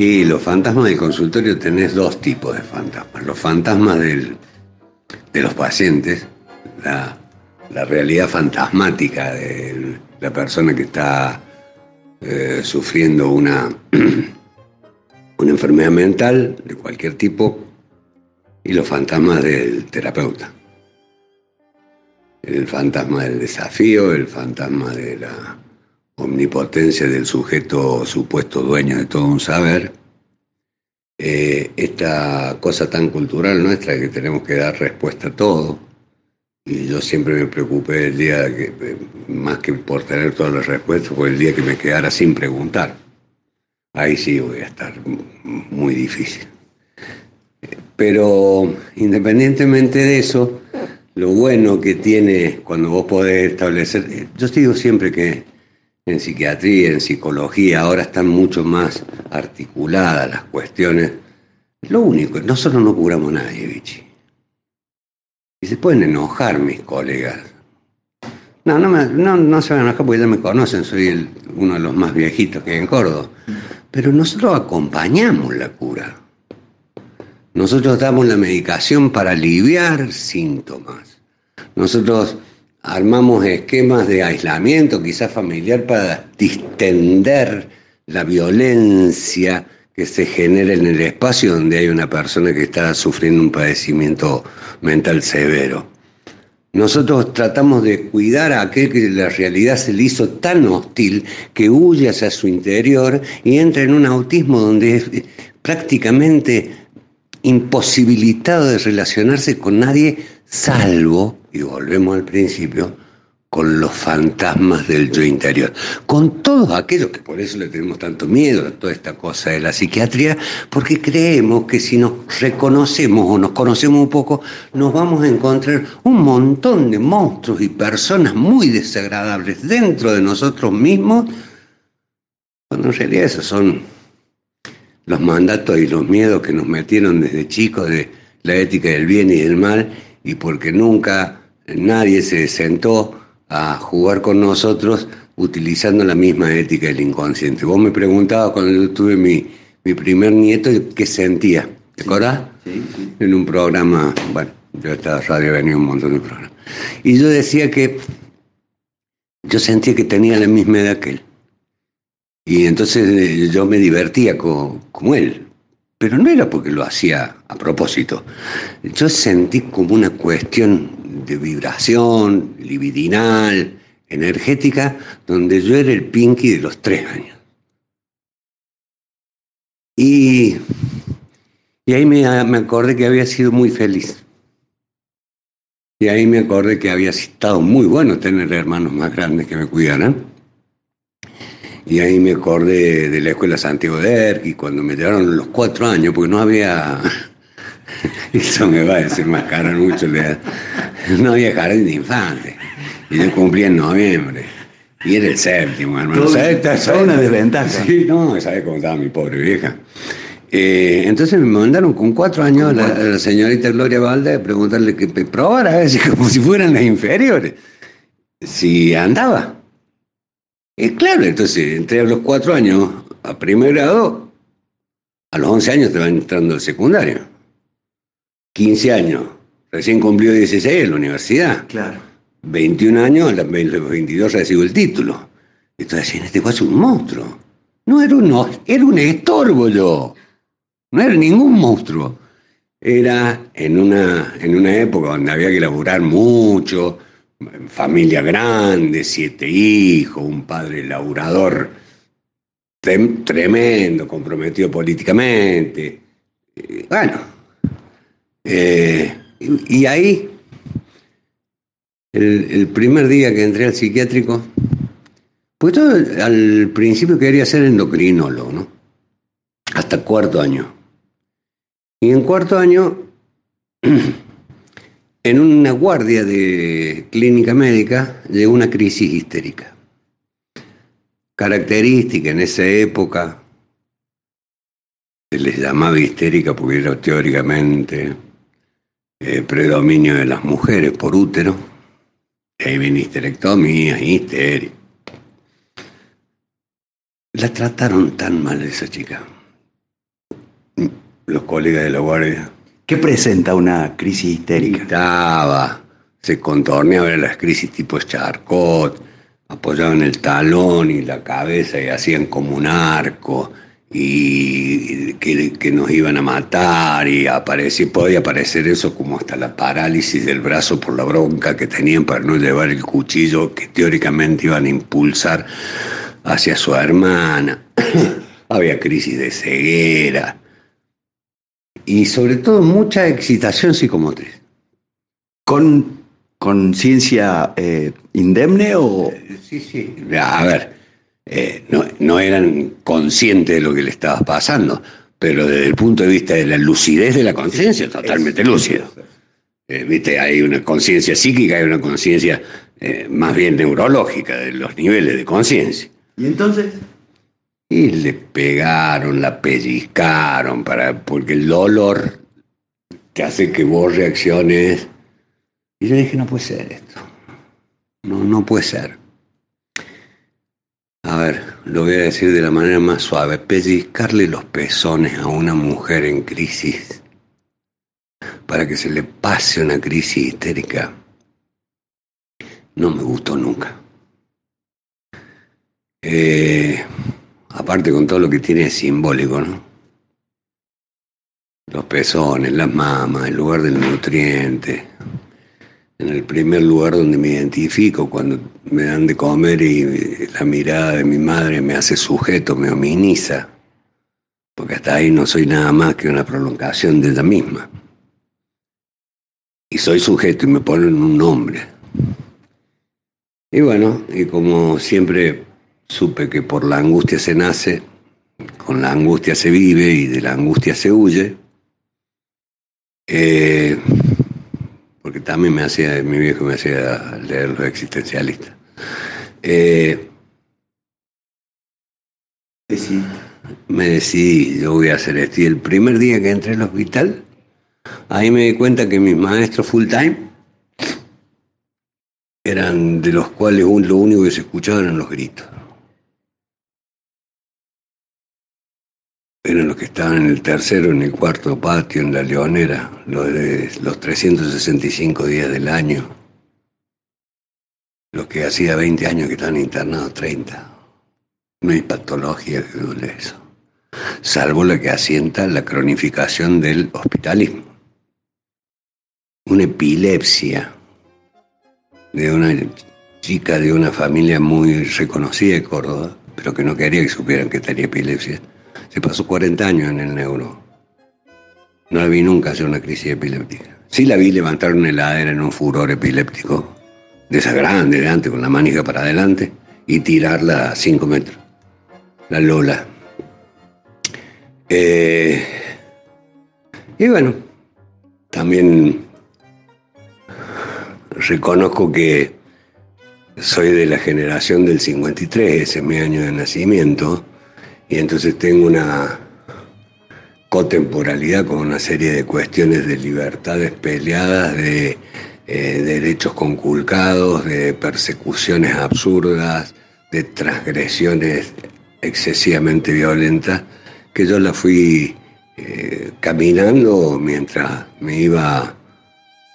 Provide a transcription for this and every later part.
Y los fantasmas del consultorio tenés dos tipos de fantasmas. Los fantasmas de los pacientes, la, la realidad fantasmática de la persona que está eh, sufriendo una, una enfermedad mental de cualquier tipo, y los fantasmas del terapeuta. El fantasma del desafío, el fantasma de la omnipotencia del sujeto supuesto dueño de todo un saber. Eh, esta cosa tan cultural nuestra que tenemos que dar respuesta a todo. Y yo siempre me preocupé el día que, más que por tener todas las respuestas, fue el día que me quedara sin preguntar. Ahí sí voy a estar muy difícil. Pero independientemente de eso, lo bueno que tiene cuando vos podés establecer, yo digo siempre que en psiquiatría, en psicología, ahora están mucho más articuladas las cuestiones. Lo único, nosotros no curamos a nadie, Vichy. Y se pueden enojar mis colegas. No, no, no se van a enojar porque ya me conocen, soy uno de los más viejitos que hay en Córdoba. Pero nosotros acompañamos la cura. Nosotros damos la medicación para aliviar síntomas. Nosotros armamos esquemas de aislamiento, quizás familiar, para distender la violencia que se genera en el espacio donde hay una persona que está sufriendo un padecimiento mental severo. Nosotros tratamos de cuidar a aquel que la realidad se le hizo tan hostil que huye hacia su interior y entra en un autismo donde es prácticamente imposibilitado de relacionarse con nadie salvo, y volvemos al principio, con los fantasmas del yo interior, con todos aquellos que por eso le tenemos tanto miedo a toda esta cosa de la psiquiatría, porque creemos que si nos reconocemos o nos conocemos un poco, nos vamos a encontrar un montón de monstruos y personas muy desagradables dentro de nosotros mismos, cuando en realidad esos son los mandatos y los miedos que nos metieron desde chicos de la ética del bien y del mal, y porque nunca nadie se sentó a jugar con nosotros utilizando la misma ética del inconsciente. Vos me preguntabas cuando yo tuve mi, primer nieto qué sentía, ¿te acordás? Sí, sí. En un programa, bueno, yo estaba radio, venía un montón de programas. Y yo decía que yo sentía que tenía la misma edad que él. Y entonces eh, yo me divertía como él, pero no era porque lo hacía a propósito. Yo sentí como una cuestión de vibración libidinal, energética, donde yo era el Pinky de los tres años. Y, y ahí me, me acordé que había sido muy feliz. Y ahí me acordé que había estado muy bueno tener hermanos más grandes que me cuidaran. Y ahí me acordé de la escuela Santiago de Erqui, cuando me llevaron los cuatro años, porque no había. Eso me va a decir más caro mucho. No había jardín de infantes. Y yo cumplí en noviembre. Y era el séptimo, hermano. ¿Sabes? una desventaja. Sí, no, ¿sabes cómo estaba mi pobre vieja? Eh, entonces me mandaron con cuatro años a la, señorita Gloria Valde a preguntarle que probara, a ver, como si fueran las inferiores. Si andaba. Y claro, entonces entré a los cuatro años a primer grado, a los once años te van entrando al secundario. 15 años, recién cumplió 16 en la universidad. Claro. 21 años, a los 22 recibo el título. Entonces decían, este fue un monstruo. No era un, era un estorbo yo. No era ningún monstruo. Era en una, en una época donde había que laburar mucho, familia grande, siete hijos, un padre laburador tremendo, comprometido políticamente. Bueno, eh, y, ahí, el, primer día que entré al psiquiátrico, pues yo al principio quería ser endocrinólogo, ¿no? Hasta cuarto año. Y en cuarto año en una guardia de clínica médica de una crisis histérica. Característica en esa época, se les llamaba histérica porque era teóricamente eh, predominio de las mujeres por útero, ahí viene histerectomía, histeria. La trataron tan mal esa chica, los colegas de la guardia. ¿Qué presenta una crisis histérica? Gritaba, se contorneaba las crisis tipo Charcot, apoyaban el talón y la cabeza y hacían como un arco y que, nos iban a matar y aparecía, podía aparecer eso como hasta la parálisis del brazo por la bronca que tenían para no llevar el cuchillo que teóricamente iban a impulsar hacia su hermana. Había crisis de ceguera y sobre todo mucha excitación psicomotriz. ¿Con conciencia eh, indemne o...? Sí, sí. A ver, eh, no, eran conscientes de lo que le estaba pasando, pero desde el punto de vista de la lucidez de la conciencia, totalmente lúcido. Eh, ¿Viste? Hay una conciencia psíquica, hay una conciencia eh, más bien neurológica de los niveles de conciencia. ¿Y entonces? Y le pegaron, la pellizcaron, para, porque el dolor te hace que vos reacciones. Y yo dije, no puede ser esto. No, no puede ser. A ver, lo voy a decir de la manera más suave. Pellizcarle los pezones a una mujer en crisis para que se le pase una crisis histérica no me gustó nunca. Eh, aparte con todo lo que tiene simbólico, ¿no? Los pezones, las mamas, el lugar del nutriente, en el primer lugar donde me identifico cuando me dan de comer y la mirada de mi madre me hace sujeto, me hominiza, porque hasta ahí no soy nada más que una prolongación de ella misma. Y soy sujeto y me ponen un nombre. Y bueno, y como siempre supe que por la angustia se nace, con la angustia se vive y de la angustia se huye, eh, porque también me hacía, mi viejo me hacía leer los existencialistas. Eh, me decidí, yo voy a hacer esto. Y el primer día que entré al hospital, ahí me di cuenta que mis maestros full time eran de los cuales lo único que se escuchaba eran los gritos. Eran los que estaban en el tercero, en el cuarto patio, en la leonera, los de los 365 días del año, los que hacía 20 años que estaban internados, 30. No hay patología que duele eso, salvo la que asienta la cronificación del hospitalismo. Una epilepsia de una chica de una familia muy reconocida de Córdoba, pero que no quería que supieran que tenía epilepsia se pasó 40 años en el neuro. No la vi nunca hacer una crisis epiléptica. Sí la vi levantar una heladera en un furor epiléptico, de esa grande, de antes, con la manija para adelante, y tirarla a 5 metros. La Lola. Eh, y bueno, también reconozco que soy de la generación del 53, ese es mi año de nacimiento, y entonces tengo una cotemporalidad con una serie de cuestiones de libertades peleadas, de eh, derechos conculcados, de persecuciones absurdas, de transgresiones excesivamente violentas, que yo la fui eh, caminando mientras me iba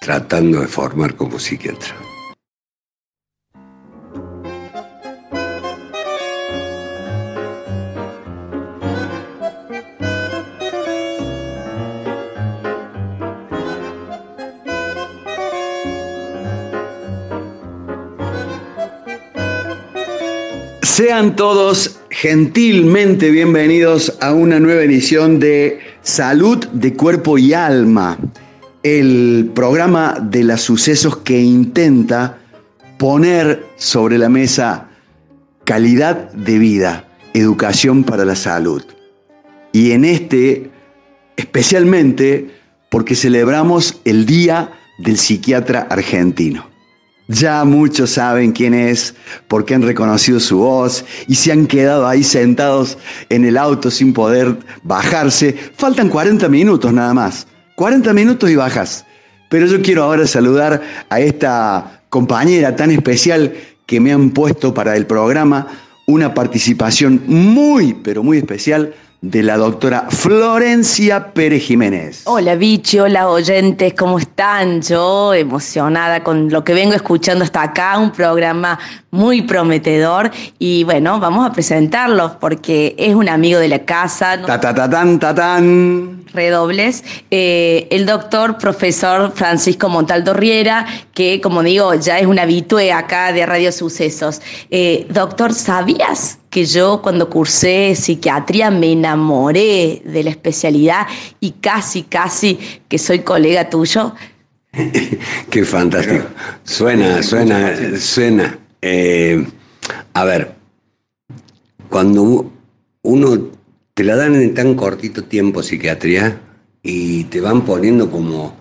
tratando de formar como psiquiatra. Sean todos gentilmente bienvenidos a una nueva edición de Salud de Cuerpo y Alma, el programa de los sucesos que intenta poner sobre la mesa calidad de vida, educación para la salud. Y en este, especialmente porque celebramos el Día del Psiquiatra Argentino. Ya muchos saben quién es, porque han reconocido su voz y se han quedado ahí sentados en el auto sin poder bajarse. Faltan 40 minutos nada más. 40 minutos y bajas. Pero yo quiero ahora saludar a esta compañera tan especial que me han puesto para el programa una participación muy, pero muy especial de la doctora Florencia Pérez Jiménez. Hola Vichy, hola oyentes, ¿cómo están? Yo emocionada con lo que vengo escuchando hasta acá, un programa muy prometedor y bueno, vamos a presentarlo porque es un amigo de la casa. Ta, ta, ta, tan, ta, tan. Redobles, eh, el doctor profesor Francisco Montaldo Riera, que como digo, ya es un habitué acá de Radio Sucesos. Eh, doctor, ¿sabías que yo cuando cursé psiquiatría me enamoré de la especialidad y casi, casi que soy colega tuyo? Qué fantástico. Suena, suena, suena. Eh, a ver, cuando uno te la dan en tan cortito tiempo psiquiatría y te van poniendo como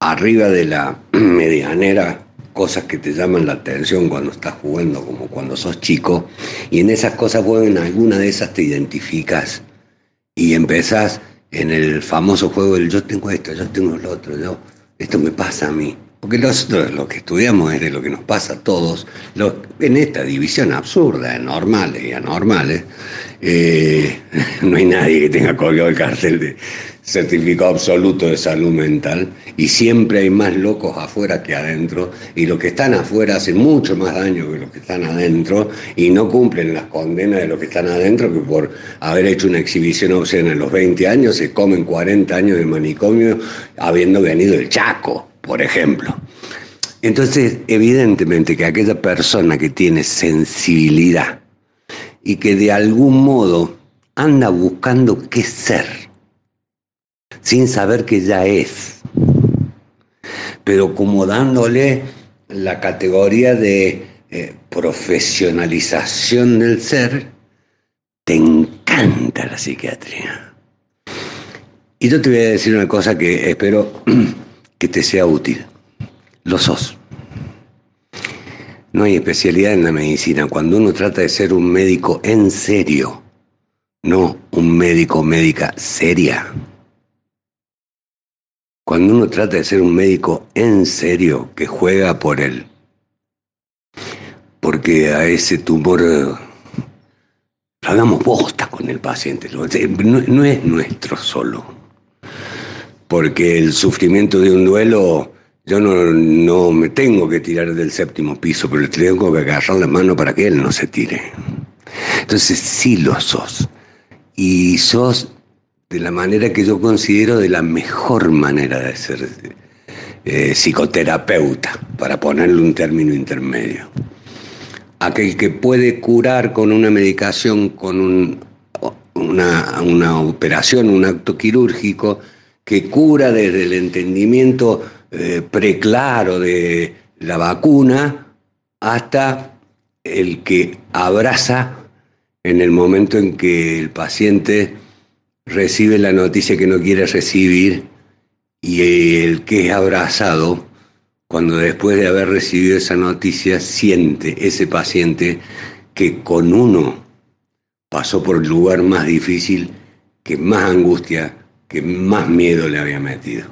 arriba de la medianera cosas que te llaman la atención cuando estás jugando, como cuando sos chico, y en esas cosas, bueno, en alguna de esas te identificas y empezás en el famoso juego del yo tengo esto, yo tengo lo otro, yo, esto me pasa a mí. Porque nosotros lo que estudiamos es de lo que nos pasa a todos, en esta división absurda de normales y anormales, eh, no hay nadie que tenga colgado el cartel de certificado absoluto de salud mental y siempre hay más locos afuera que adentro y los que están afuera hacen mucho más daño que los que están adentro y no cumplen las condenas de los que están adentro que por haber hecho una exhibición obscena en los 20 años se comen 40 años de manicomio habiendo venido el Chaco, por ejemplo. Entonces, evidentemente que aquella persona que tiene sensibilidad y que de algún modo anda buscando qué ser, sin saber que ya es, pero como dándole la categoría de eh, profesionalización del ser, te encanta la psiquiatría. Y yo te voy a decir una cosa que espero que te sea útil. Lo sos. No hay especialidad en la medicina cuando uno trata de ser un médico en serio, no un médico médica seria. Cuando uno trata de ser un médico en serio que juega por él, porque a ese tumor lo hagamos bosta con el paciente, no, no es nuestro solo, porque el sufrimiento de un duelo yo no, me tengo que tirar del séptimo piso, pero tengo que agarrar la mano para que él no se tire. Entonces sí lo sos. Y sos de la manera que yo considero de la mejor manera de ser eh, psicoterapeuta, para ponerle un término intermedio. Aquel que puede curar con una medicación, con una, una operación, un acto quirúrgico, que cura desde el entendimiento eh, preclaro de la vacuna hasta el que abraza en el momento en que el paciente recibe la noticia que no quiere recibir y el que es abrazado, cuando después de haber recibido esa noticia, siente ese paciente que con uno pasó por el lugar más difícil, que más angustia, que más miedo le había metido.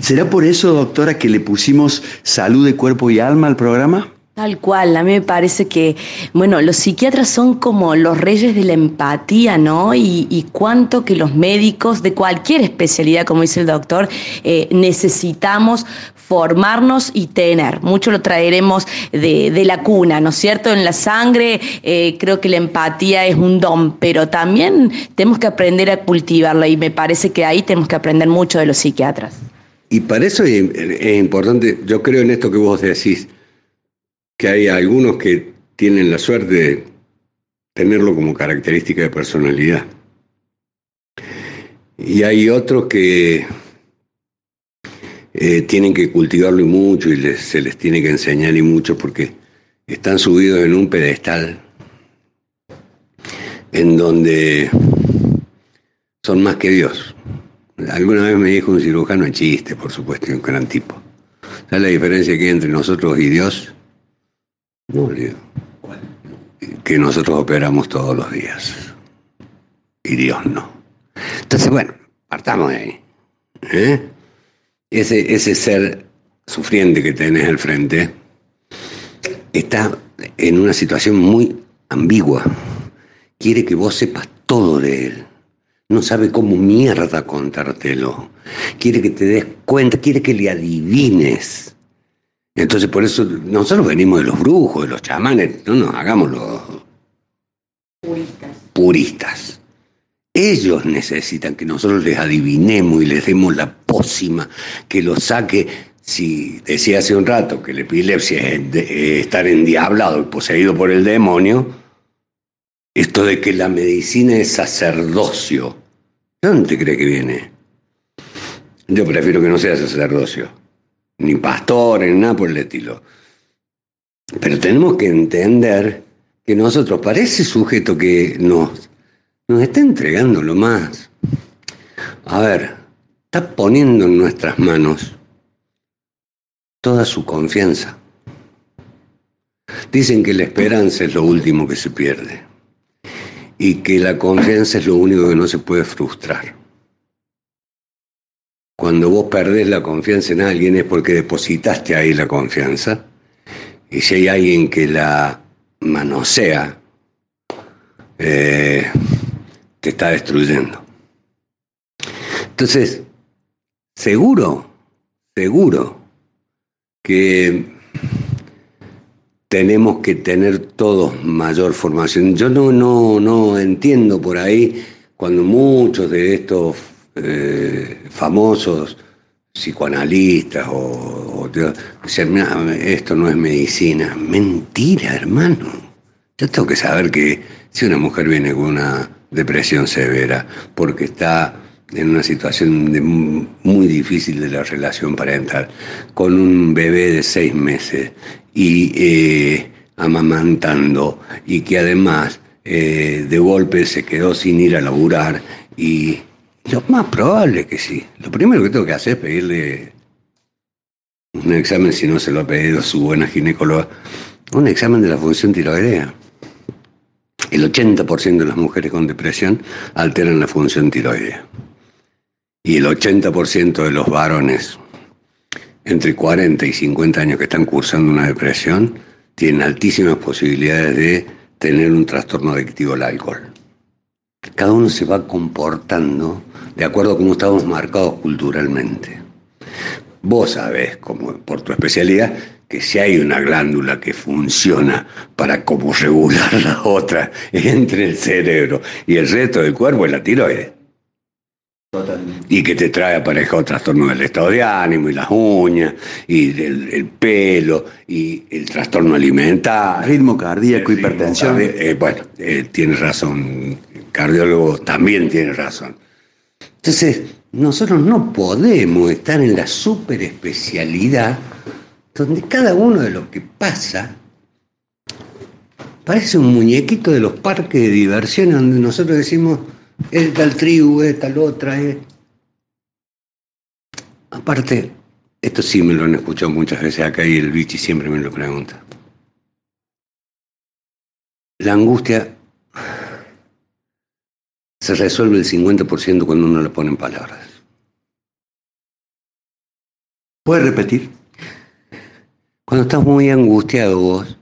¿Será por eso, doctora, que le pusimos salud de cuerpo y alma al programa? Tal cual, a mí me parece que, bueno, los psiquiatras son como los reyes de la empatía, ¿no? Y, cuánto que los médicos de cualquier especialidad, como dice el doctor, eh, necesitamos formarnos y tener. Mucho lo traeremos de, la cuna, ¿no es cierto? En la sangre eh, creo que la empatía es un don, pero también tenemos que aprender a cultivarla y me parece que ahí tenemos que aprender mucho de los psiquiatras. Y para eso es importante, yo creo en esto que vos decís, que hay algunos que tienen la suerte de tenerlo como característica de personalidad. Y hay otros que eh, tienen que cultivarlo y mucho y se les tiene que enseñar y mucho porque están subidos en un pedestal en donde son más que Dios. Alguna vez me dijo un cirujano en chiste, por supuesto, un gran tipo. ¿Sabes la diferencia que hay entre nosotros y Dios? No, Que nosotros operamos todos los días. Y Dios no. Entonces, bueno, partamos de ahí. ¿eh? Ese, ese ser sufriente que tenés al frente está en una situación muy ambigua. Quiere que vos sepas todo de él. no sabe cómo mierda contártelo. Quiere que te des cuenta, quiere que le adivines. Entonces por eso nosotros venimos de los brujos, de los chamanes, no nos hagamos los puristas. puristas. Ellos necesitan que nosotros les adivinemos y les demos la pócima, que lo saque. Si decía hace un rato que la epilepsia es estar endiablado y poseído por el demonio, esto de que la medicina es sacerdocio, ¿de dónde te cree que viene? Yo prefiero que no sea sacerdocio ni pastores, ni nada por el estilo. Pero tenemos que entender que nosotros, para ese sujeto que nos, nos está entregando lo más, a ver, está poniendo en nuestras manos toda su confianza. Dicen que la esperanza es lo último que se pierde y que la confianza es lo único que no se puede frustrar. Cuando vos perdés la confianza en alguien es porque depositaste ahí la confianza. Y si hay alguien que la manosea, eh, te está destruyendo. Entonces, seguro, seguro que tenemos que tener todos mayor formación. Yo no, no, no entiendo por ahí cuando muchos de estos eh, famosos psicoanalistas o, esto no es medicina. Mentira, hermano. Yo tengo que saber que si una mujer viene con una depresión severa porque está en una situación muy difícil de la relación parental, con un bebé de seis meses y eh, amamantando, y que además eh, de golpe se quedó sin ir a laburar y lo más probable que sí. Lo primero que tengo que hacer es pedirle un examen, si no se lo ha pedido su buena ginecóloga, un examen de la función tiroidea. El 80% de las mujeres con depresión alteran la función tiroidea. Y el 80% de los varones entre 40 y 50 años que están cursando una depresión tienen altísimas posibilidades de tener un trastorno adictivo al alcohol. Cada uno se va comportando de acuerdo a cómo estamos marcados culturalmente. Vos sabés, como por tu especialidad, que si hay una glándula que funciona para como regular la otra entre el cerebro y el resto del cuerpo es la tiroides. Y que te trae aparejado trastorno del estado de ánimo y las uñas y el, pelo y el trastorno alimentario. Ritmo cardíaco, hipertensión. Eh, bueno, eh, tienes razón, cardiólogo también tiene razón. Entonces, nosotros no podemos estar en la superespecialidad donde cada uno de lo que pasa parece un muñequito de los parques de diversión donde nosotros decimos, es tal tribu, es tal otra. Es... Aparte, esto sí me lo han escuchado muchas veces acá y el bichi siempre me lo pregunta. La angustia se resuelve el 50% cuando uno le pone en palabras. ¿Puedes repetir? Cuando estás muy angustiado vos,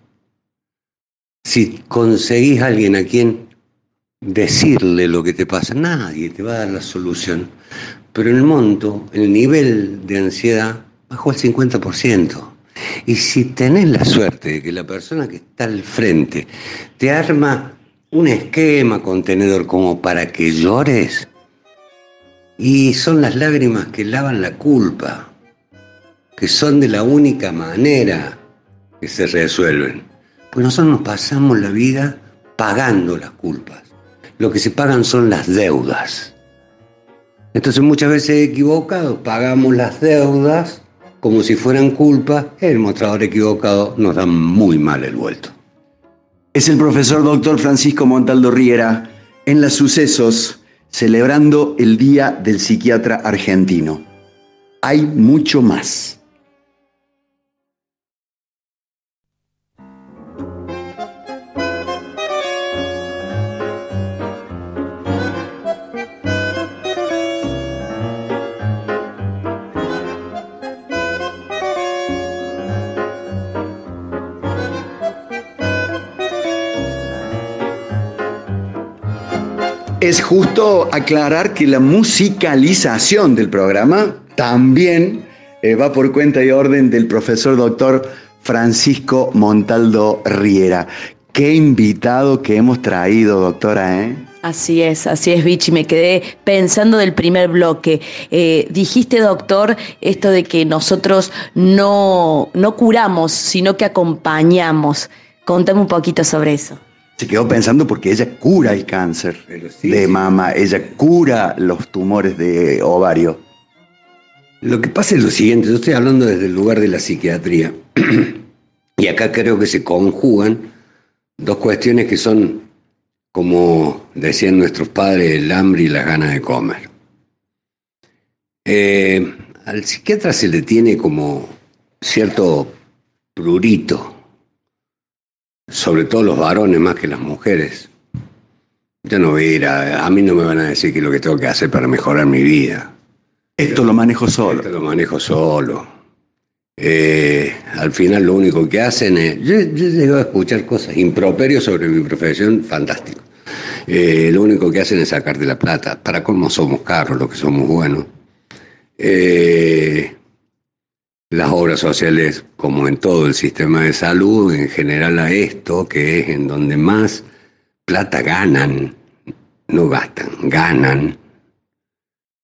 si conseguís a alguien a quien decirle lo que te pasa, nadie te va a dar la solución. Pero el monto, el nivel de ansiedad bajó al 50%. Y si tenés la suerte de que la persona que está al frente te arma un esquema contenedor como para que llores. Y son las lágrimas que lavan la culpa, que son de la única manera que se resuelven. Pues nosotros nos pasamos la vida pagando las culpas. Lo que se pagan son las deudas. Entonces muchas veces equivocados pagamos las deudas como si fueran culpa, el mostrador equivocado nos da muy mal el vuelto es el profesor doctor Francisco Montaldo Riera en las sucesos celebrando el Día del Psiquiatra Argentino. Hay mucho más. Es justo aclarar que la musicalización del programa también eh, va por cuenta y orden del profesor doctor Francisco Montaldo Riera. Qué invitado que hemos traído, doctora, ¿eh? Así es, así es, Vichy. Me quedé pensando del primer bloque. Eh, dijiste, doctor, esto de que nosotros no, no curamos, sino que acompañamos. Contame un poquito sobre eso. Se quedó pensando porque ella cura el cáncer de mama, ella cura los tumores de ovario. Lo que pasa es lo siguiente, yo estoy hablando desde el lugar de la psiquiatría. y acá creo que se conjugan dos cuestiones que son, como decían nuestros padres, el hambre y las ganas de comer. Eh, al psiquiatra se le tiene como cierto prurito sobre todo los varones más que las mujeres. Yo no voy a ir a, a mí no me van a decir qué es lo que tengo que hacer para mejorar mi vida. Esto lo manejo solo. Esto lo manejo solo. Eh, al final lo único que hacen es, yo, yo llego a escuchar cosas improperios sobre mi profesión, fantástico. Eh, lo único que hacen es sacarte la plata. Para cómo somos caros, lo que somos buenos. Eh, las obras sociales, como en todo el sistema de salud, en general a esto, que es en donde más plata ganan, no gastan, ganan,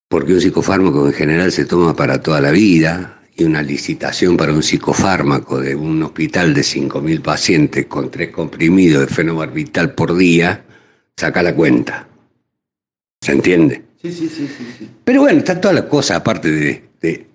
porque un psicofármaco en general se toma para toda la vida y una licitación para un psicofármaco de un hospital de 5.000 pacientes con tres comprimidos de fenobarbital por día, saca la cuenta. ¿Se entiende? Sí, sí, sí, sí. Pero bueno, está toda la cosa aparte de, de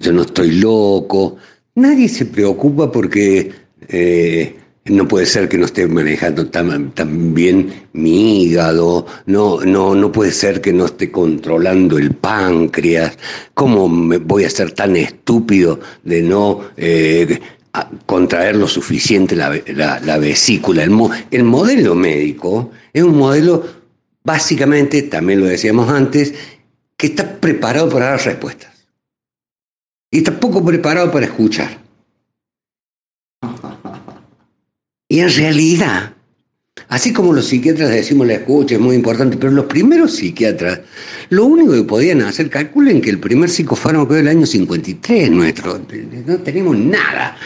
yo no estoy loco. Nadie se preocupa porque eh, no puede ser que no esté manejando tan, bien mi hígado, no, no, no puede ser que no esté controlando el páncreas. ¿Cómo me voy a ser tan estúpido de no eh, contraer lo suficiente la, vesícula? El, el modelo médico es un modelo, básicamente, también lo decíamos antes, que está preparado para dar respuestas y está poco preparado para escuchar. Y en realidad, así como los psiquiatras decimos la escucha es muy importante, pero los primeros psiquiatras, lo único que podían hacer, calculen que el primer psicofármaco del año 53 nuestro, no tenemos nada.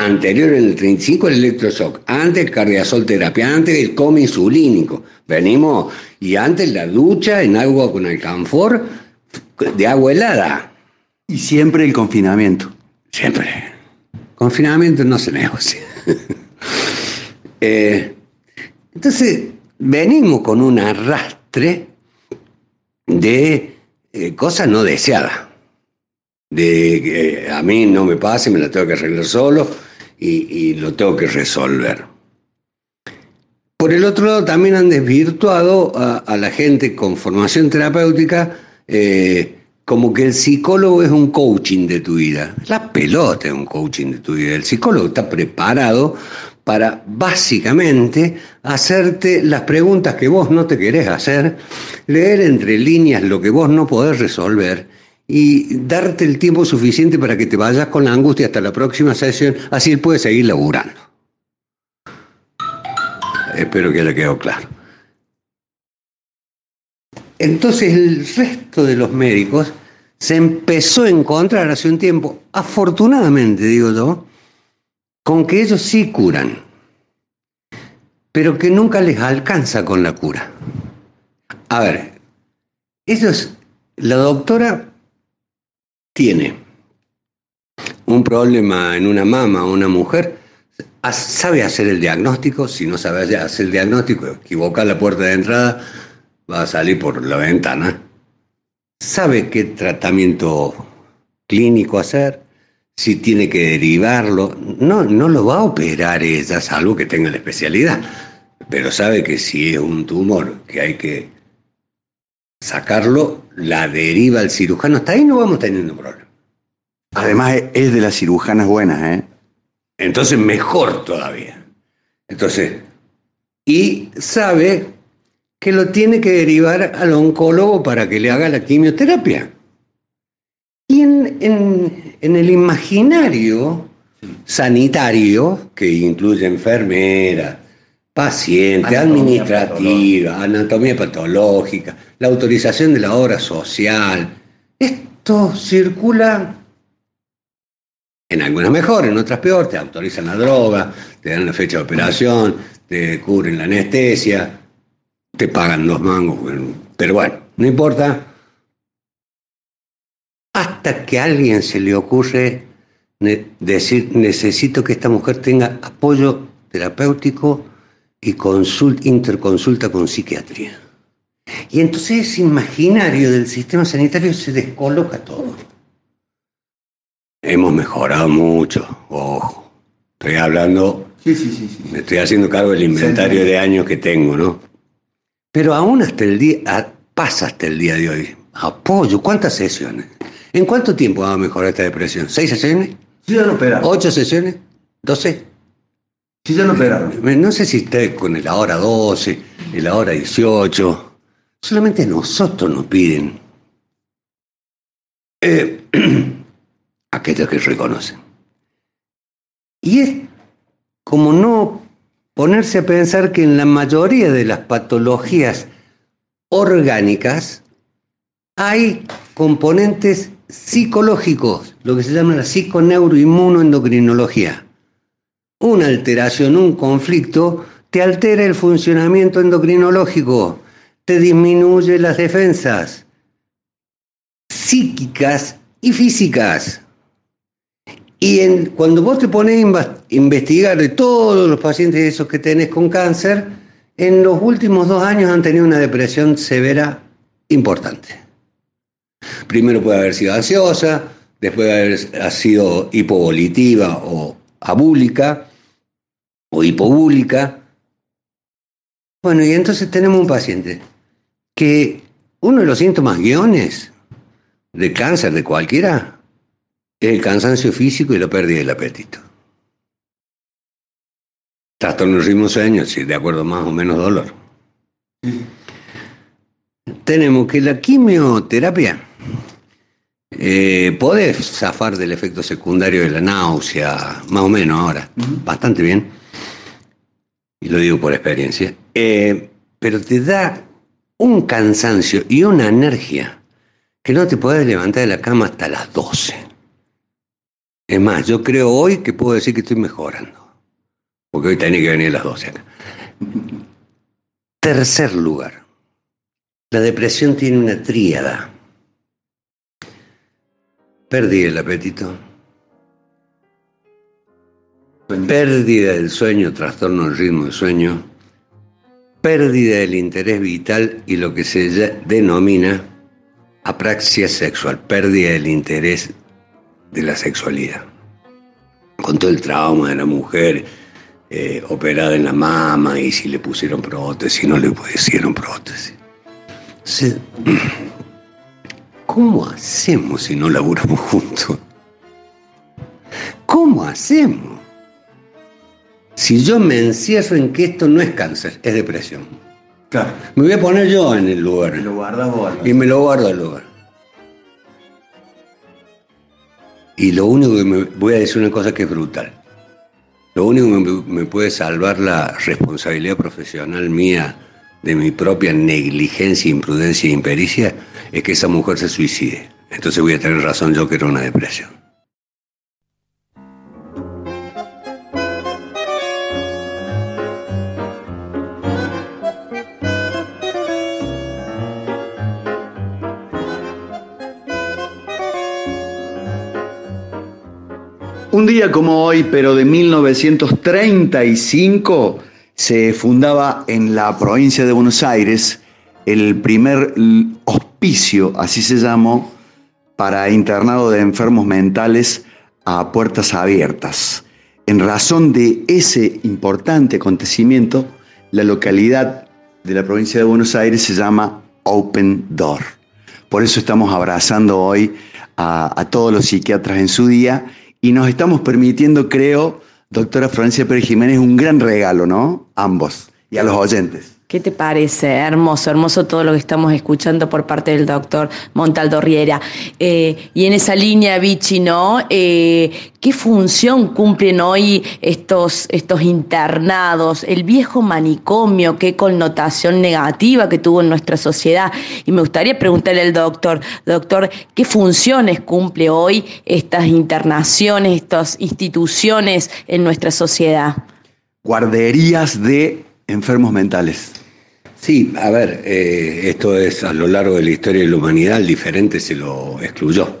Anterior en el 35 el electroshock, antes el cardiazol terapia, antes el coma insulínico. Venimos, y antes la ducha en agua con alcanfor de agua helada. Y siempre el confinamiento. Siempre. Confinamiento no se negocia. Eh, entonces, venimos con un arrastre de eh, cosas no deseadas. De que eh, a mí no me pase, me la tengo que arreglar solo y, lo tengo que resolver. Por el otro lado, también han desvirtuado a, la gente con formación terapéutica como que el psicólogo es un coaching de tu vida. La pelota es un coaching de tu vida. El psicólogo está preparado para básicamente hacerte las preguntas que vos no te querés hacer, leer entre líneas lo que vos no podés resolver y darte el tiempo suficiente para que te vayas con la angustia hasta la próxima sesión, así él puede seguir laburando. Espero que haya quedado claro. Entonces el resto de los médicos se empezó a encontrar hace un tiempo, afortunadamente digo yo, con que ellos sí curan, pero que nunca les alcanza con la cura. A ver, ellos, la doctora tiene un problema en una mama o una mujer, sabe hacer el diagnóstico, si no sabe hacer el diagnóstico, equivoca la puerta de entrada, va a salir por la ventana. Sabe qué tratamiento clínico hacer, si tiene que derivarlo. No, no lo va a operar ella, salvo que tenga la especialidad. Pero sabe que si es un tumor que hay que sacarlo, la deriva el cirujano. Hasta ahí no vamos teniendo problema. Además es de las cirujanas buenas, ¿eh? Entonces mejor todavía. Entonces, y sabe que lo tiene que derivar al oncólogo para que le haga la quimioterapia. Y en, el imaginario sanitario, que incluye enfermeras, paciente, administrativa, anatomía patológica, la autorización de la obra social. Esto circula en algunas mejor, en otras peor, te autorizan la droga, te dan la fecha de operación, te cubren la anestesia, te pagan los mangos, pero bueno, no importa. Hasta que a alguien se le ocurre decir, necesito que esta mujer tenga apoyo terapéutico y interconsulta con psiquiatría. Y entonces ese imaginario del sistema sanitario se descoloca todo. Hemos mejorado mucho, ojo. Estoy hablando, sí, sí, sí, me estoy haciendo cargo del inventario de años que tengo, ¿no? Pero aún hasta el día, pasa hasta el día de hoy. Apoyo, ¿cuántas sesiones? ¿En cuánto tiempo va a mejorar esta depresión? ¿Seis sesiones? Sí, ya lo operaron. ¿Ocho sesiones? ¿Doce? Sí, ya lo operaron. No sé si está con el ahora 12, el ahora 18. Solamente nosotros nos piden. Eh, aquellos que reconocen. Y es como no ponerse a pensar que en la mayoría de las patologías orgánicas hay componentes psicológicos, lo que se llama la psiconeuroinmunoendocrinología. Una alteración, un conflicto, te altera el funcionamiento endocrinológico, te disminuye las defensas psíquicas y físicas. Y cuando vos te pones a investigar de todos los pacientes esos que tenés con cáncer, en los últimos dos años han tenido una depresión severa importante. Primero puede haber sido ansiosa, después de haber sido hipovolitiva o abúlica o hipobúlica. Bueno, y entonces tenemos un paciente que uno de los síntomas guiones de cáncer de cualquiera el cansancio físico y la pérdida del apetito. Trastorno del ritmo sueño, sí, de acuerdo más o menos dolor. Tenemos que la quimioterapia eh, puede zafar del efecto secundario de la náusea, más o menos ahora, bastante bien, y lo digo por experiencia, eh, pero te da un cansancio y una energía que no te puedes levantar de la cama hasta las 12. Es más, yo creo hoy que puedo decir que estoy mejorando. Porque hoy tenía que venir a las 12 acá. Tercer lugar. La depresión tiene una tríada. Pérdida del apetito. Pérdida del sueño, trastorno del ritmo del sueño. Pérdida del interés vital y lo que se denomina apraxia sexual, pérdida del interés de la sexualidad. Con todo el trauma de la mujer eh, operada en la mama y si le pusieron prótesis, no le pusieron prótesis. ¿Cómo hacemos si no laburamos juntos? ¿Cómo hacemos? Si yo me encierro en que esto no es cáncer, es depresión. Claro. Me voy a poner yo en el lugar. Y lo guardas vos. Y me lo guardo al lugar. Y lo único que me voy a decir una cosa que es brutal. Lo único que me, puede salvar la responsabilidad profesional mía de mi propia negligencia, imprudencia e impericia es que esa mujer se suicide. Entonces voy a tener razón yo que era una depresión. Un día como hoy, pero de 1935, se fundaba en la provincia de Buenos Aires el primer hospicio, así se llamó, para internado de enfermos mentales a puertas abiertas. En razón de ese importante acontecimiento, la localidad de la provincia de Buenos Aires se llama Open Door. Por eso estamos abrazando hoy a, a todos los psiquiatras en su día y nos estamos permitiendo, creo, doctora Francia Pérez Jiménez, un gran regalo, ¿no? Ambos y a los oyentes. ¿Qué te parece? Hermoso, hermoso todo lo que estamos escuchando por parte del doctor Montaldo Riera. Eh, y en esa línea, Vichy, ¿no? Eh, ¿Qué función cumplen hoy estos, estos internados? El viejo manicomio, qué connotación negativa que tuvo en nuestra sociedad. Y me gustaría preguntarle al doctor, doctor, ¿qué funciones cumple hoy estas internaciones, estas instituciones en nuestra sociedad? Guarderías de enfermos mentales. Sí, a ver, eh, esto es a lo largo de la historia de la humanidad, el diferente se lo excluyó.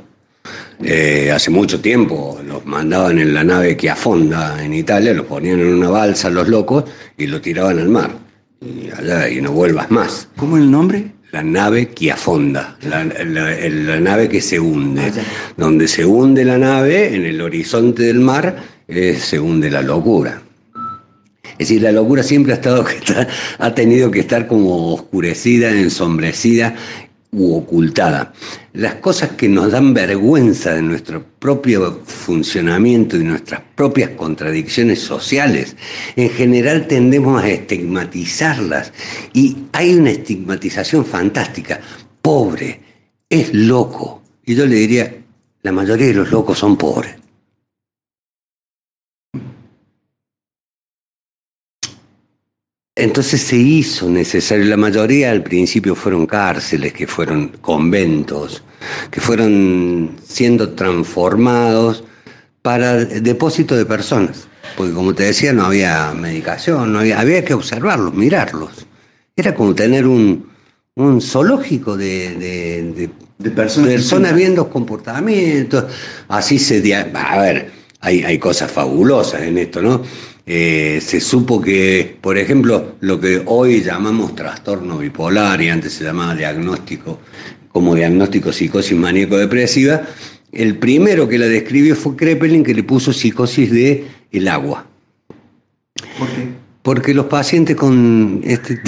Eh, hace mucho tiempo los mandaban en la nave que afonda en Italia, los ponían en una balsa los locos y lo tiraban al mar. Y allá y no vuelvas más. ¿Cómo es el nombre? La nave que afonda, la, la, nave que se hunde. Ah, Donde se hunde la nave, en el horizonte del mar, eh, se hunde la locura. Es decir, la locura siempre ha, estado, ha tenido que estar como oscurecida, ensombrecida u ocultada. Las cosas que nos dan vergüenza de nuestro propio funcionamiento y nuestras propias contradicciones sociales, en general tendemos a estigmatizarlas y hay una estigmatización fantástica. Pobre, es loco. Y yo le diría, la mayoría de los locos son pobres. Entonces se hizo necesario, la mayoría al principio fueron cárceles, que fueron conventos, que fueron siendo transformados para depósito de personas. Porque como te decía, no había medicación, no había, había que observarlos, mirarlos. Era como tener un, zoológico de, personas, viendo comportamientos. Así se... A ver, hay, hay cosas fabulosas en esto, ¿no? Eh, se supo que, por ejemplo, lo que hoy llamamos trastorno bipolar y antes se llamaba diagnóstico, como diagnóstico psicosis maníaco-depresiva, el primero que la describió fue Kreppelin, que le puso psicosis de el agua. ¿Por qué? Porque los pacientes con este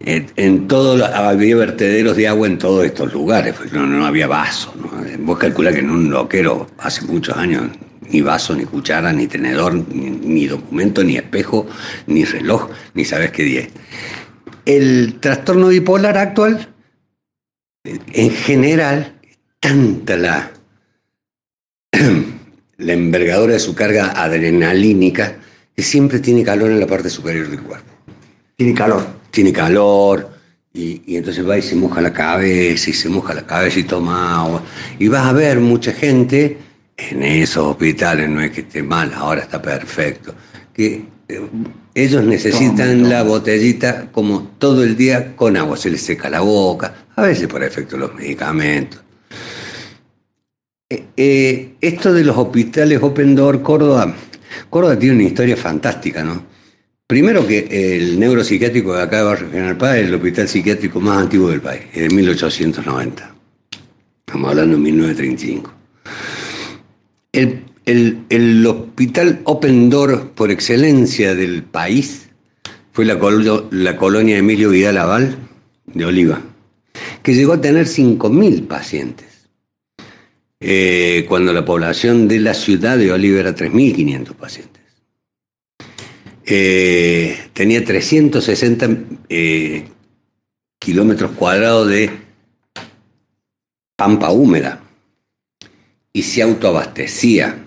en todo había vertederos de agua en todos estos lugares, pues no, no había vaso. Vos calculás que en un loquero hace muchos años ni vaso, ni cuchara, ni tenedor, ni, documento, ni espejo, ni reloj, ni sabes qué día. El trastorno bipolar actual, en general, tanta la, la envergadura de su carga adrenalínica que siempre tiene calor en la parte superior del cuerpo. Tiene calor. Tiene calor, y, y, entonces va y se moja la cabeza, y se moja la cabeza y toma agua. Y vas a ver mucha gente en esos hospitales, no es que esté mal, ahora está perfecto, que eh, ellos necesitan la botellita como todo el día con agua, se les seca la boca, a veces por efecto de los medicamentos. Eh, eh, esto de los hospitales Open Door Córdoba, Córdoba tiene una historia fantástica, ¿no? Primero que el neuropsiquiátrico de acá de Barrio General Paz es el hospital psiquiátrico más antiguo del país, es de 1890. Estamos hablando de 1935. El, hospital Open Door por excelencia del país fue la, la colonia Emilio Vidal Aval de Oliva, que llegó a tener 5.000 pacientes, eh, cuando la población de la ciudad de Oliva era 3.500 pacientes. Eh, tenía 360 eh, kilómetros cuadrados de pampa húmeda y se autoabastecía.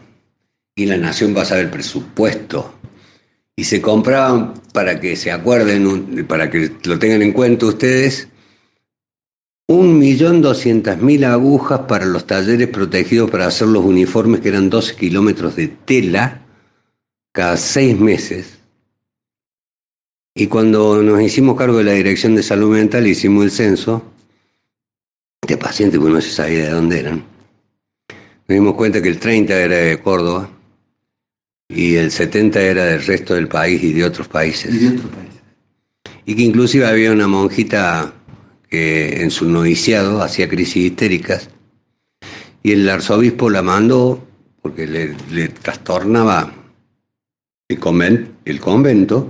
Y la nación pasaba el presupuesto. Y se compraban para que se acuerden, para que lo tengan en cuenta ustedes, un millón doscientas mil agujas para los talleres protegidos para hacer los uniformes que eran 12 kilómetros de tela cada seis meses. Y cuando nos hicimos cargo de la Dirección de Salud Mental, hicimos el censo de pacientes, porque no se sabía de dónde eran nos dimos cuenta que el 30 era de Córdoba y el 70 era del resto del país y de otros países. Y de otros países. Y que inclusive había una monjita que en su noviciado hacía crisis histéricas y el arzobispo la mandó porque le, trastornaba el, convento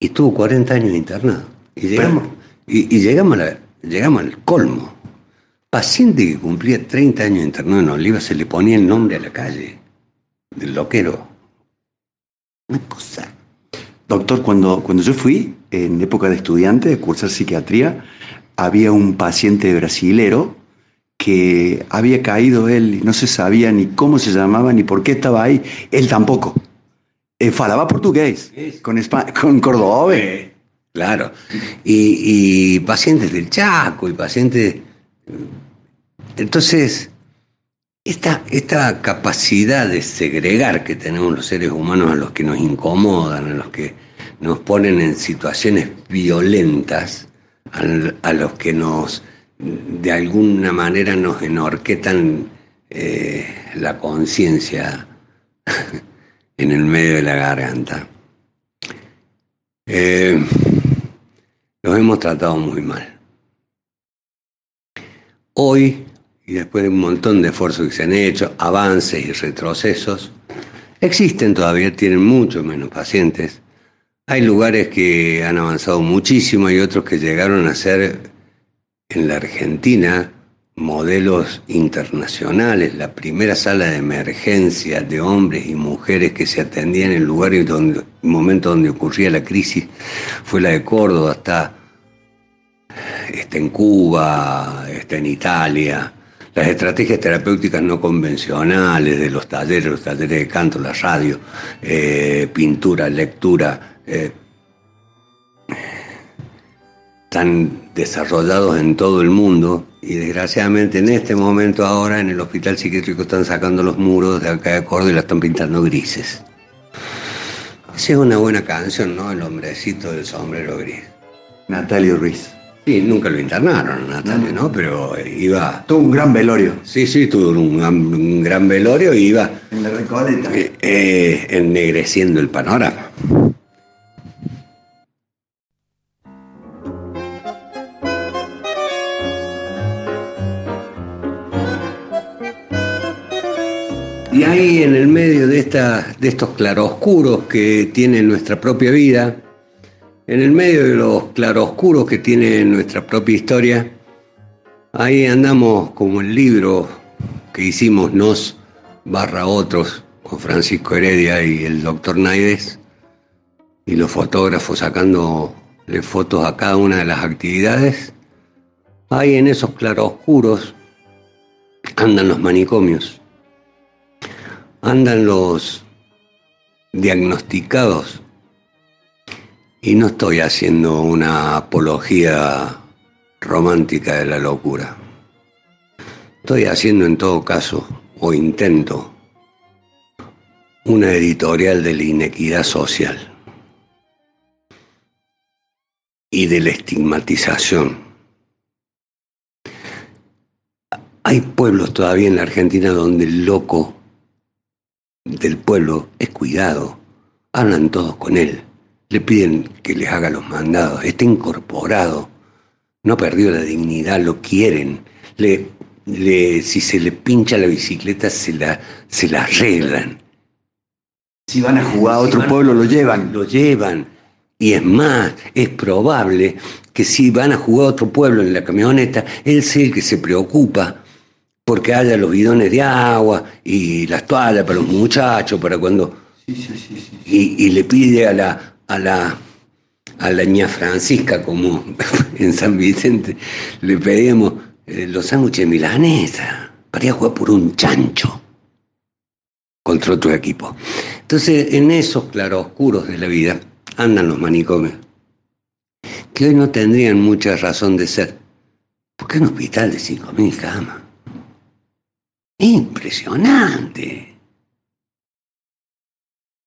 y estuvo 40 años internado. Y llegamos, y, llegamos, llegamos al colmo paciente que cumplía 30 años internado en Oliva se le ponía el nombre a la calle del loquero. Una cosa Doctor, cuando, cuando yo fui, en época de estudiante, de cursar psiquiatría, había un paciente brasilero que había caído él y no se sabía ni cómo se llamaba ni por qué estaba ahí. Él tampoco. Eh, falaba portugués, con, con cordobés. Claro. Y, y, pacientes del Chaco y pacientes... Entonces, esta, esta capacidad de segregar que tenemos los seres humanos a los que nos incomodan, a los que nos ponen en situaciones violentas, a, los que nos, de alguna manera, nos enorquetan eh, la conciencia en el medio de la garganta. Eh, los hemos tratado muy mal. Hoy y después de un montón de esfuerzos que se han hecho, avances y retrocesos, existen todavía, tienen mucho menos pacientes. Hay lugares que han avanzado muchísimo y otros que llegaron a ser en la Argentina modelos internacionales. La primera sala de emergencia de hombres y mujeres que se atendían en lugares donde, el momento donde ocurría la crisis fue la de Córdoba, está, está en Cuba, está en Italia las estrategias terapéuticas no convencionales de los talleres, los talleres de canto, la radio, eh, pintura, lectura, eh, están desarrollados en todo el mundo y desgraciadamente en este momento ahora en el hospital psiquiátrico están sacando los muros de acá de Córdoba y la están pintando grises. Esa es una buena canción, ¿no? El hombrecito del sombrero gris. Natalio Ruiz. Sí, nunca lo internaron, Natalia, ¿no? Pero iba. Tuvo un gran velorio. Sí, sí, tuvo un, gran velorio y iba. En la recoleta. Eh, eh, ennegreciendo el panorama. Y ahí en el medio de, esta, de estos claroscuros que tiene nuestra propia vida, en el medio de los claroscuros que tiene nuestra propia historia, ahí andamos como el libro que hicimos Nos barra otros con Francisco Heredia y el doctor Naides, y los fotógrafos sacándole fotos a cada una de las actividades. Ahí en esos claroscuros andan los manicomios, andan los diagnosticados y no estoy haciendo una apología romántica de la locura. Estoy haciendo en todo caso, o intento, una editorial de la inequidad social y de la estigmatización. Hay pueblos todavía en la Argentina donde el loco del pueblo es cuidado, hablan todos con él le piden que les haga los mandados, está incorporado, no ha perdido la dignidad, lo quieren, le, si se le pincha la bicicleta se la, se la arreglan. Si van a jugar a otro pueblo lo llevan. Lo llevan. Y es más, es probable que si van a jugar a otro pueblo en la camioneta, él sea el que se preocupa porque haya los bidones de agua y las toallas para los muchachos, para cuando... Sí, sí, sí, y, le pide a la, a la, a la ña Francisca, como en San Vicente, le pedíamos eh, los sándwiches milanesa para jugar por un chancho contra otro equipo. Entonces, en esos claroscuros de la vida andan los manicomios, que hoy no tendrían mucha razón de ser, porque un hospital de 5.000 camas. Impresionante.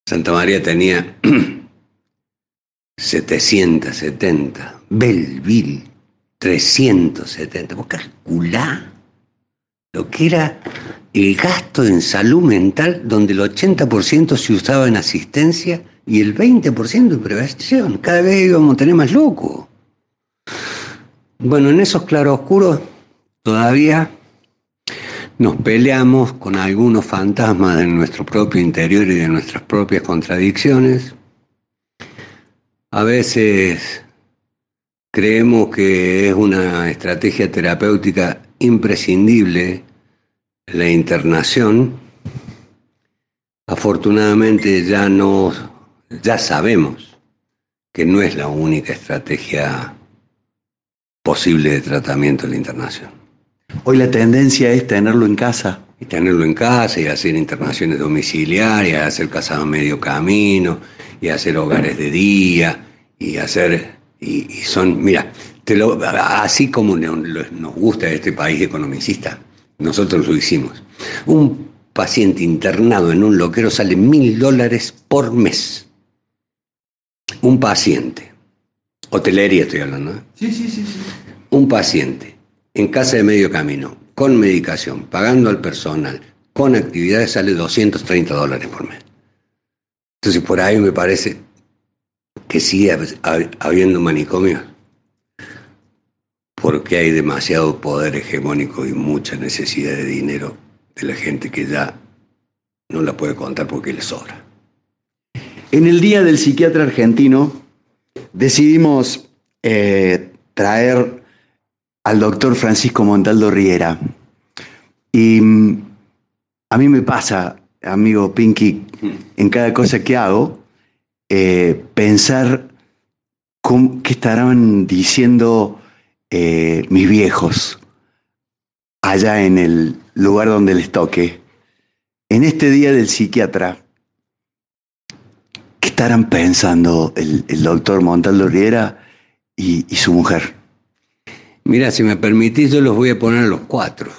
Santa María tenía 770, Belleville 370. Vos calculá lo que era el gasto en salud mental, donde el 80% se usaba en asistencia y el 20% en prevención. Cada vez íbamos a tener más loco. Bueno, en esos claroscuros todavía nos peleamos con algunos fantasmas de nuestro propio interior y de nuestras propias contradicciones. A veces creemos que es una estrategia terapéutica imprescindible la internación. Afortunadamente ya no, ya sabemos que no es la única estrategia posible de tratamiento de la internación. Hoy la tendencia es tenerlo en casa. Y tenerlo en casa y hacer internaciones domiciliarias, hacer casas a medio camino, y hacer hogares de día, y hacer, y, son, mira, te lo, así como nos gusta este país economicista, nosotros lo hicimos. Un paciente internado en un loquero sale mil dólares por mes. Un paciente, hotelería estoy hablando, ¿eh? Sí, sí, sí, sí. Un paciente en casa de medio camino, con medicación, pagando al personal, con actividades, sale 230 dólares por mes. Entonces, por ahí me parece que sigue habiendo manicomios, porque hay demasiado poder hegemónico y mucha necesidad de dinero de la gente que ya no la puede contar porque le sobra. En el Día del Psiquiatra Argentino decidimos eh, traer al doctor Francisco Montaldo Riera. Y mm, a mí me pasa, amigo Pinky, en cada cosa que hago, eh, pensar qué estarán diciendo eh, mis viejos allá en el lugar donde les toque. En este día del psiquiatra, ¿qué estarán pensando el, doctor Montaldo Riera y su mujer? Mira, si me permitís, yo los voy a poner a los cuatro.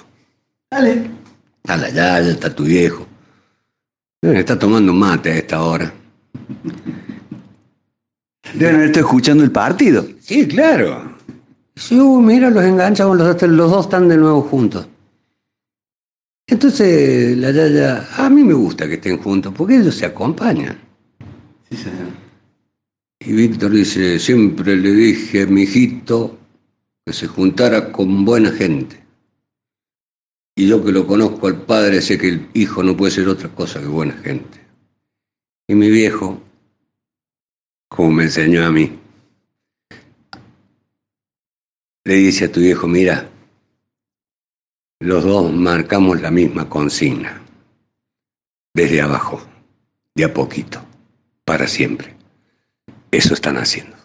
Dale. Dale, ya, ya está tu viejo. Está tomando mate a esta hora. Deben haber estado escuchando el partido. Sí, claro. Sí, mira, los enganchamos, los, los dos están de nuevo juntos. Entonces, la Yaya, a mí me gusta que estén juntos, porque ellos se acompañan. Sí, señor. Y Víctor dice, siempre le dije a mi hijito que se juntara con buena gente. Y yo que lo conozco al padre sé que el hijo no puede ser otra cosa que buena gente. Y mi viejo, como me enseñó a mí, le dice a tu viejo, mira, los dos marcamos la misma consigna, desde abajo, de a poquito, para siempre. Eso están haciendo.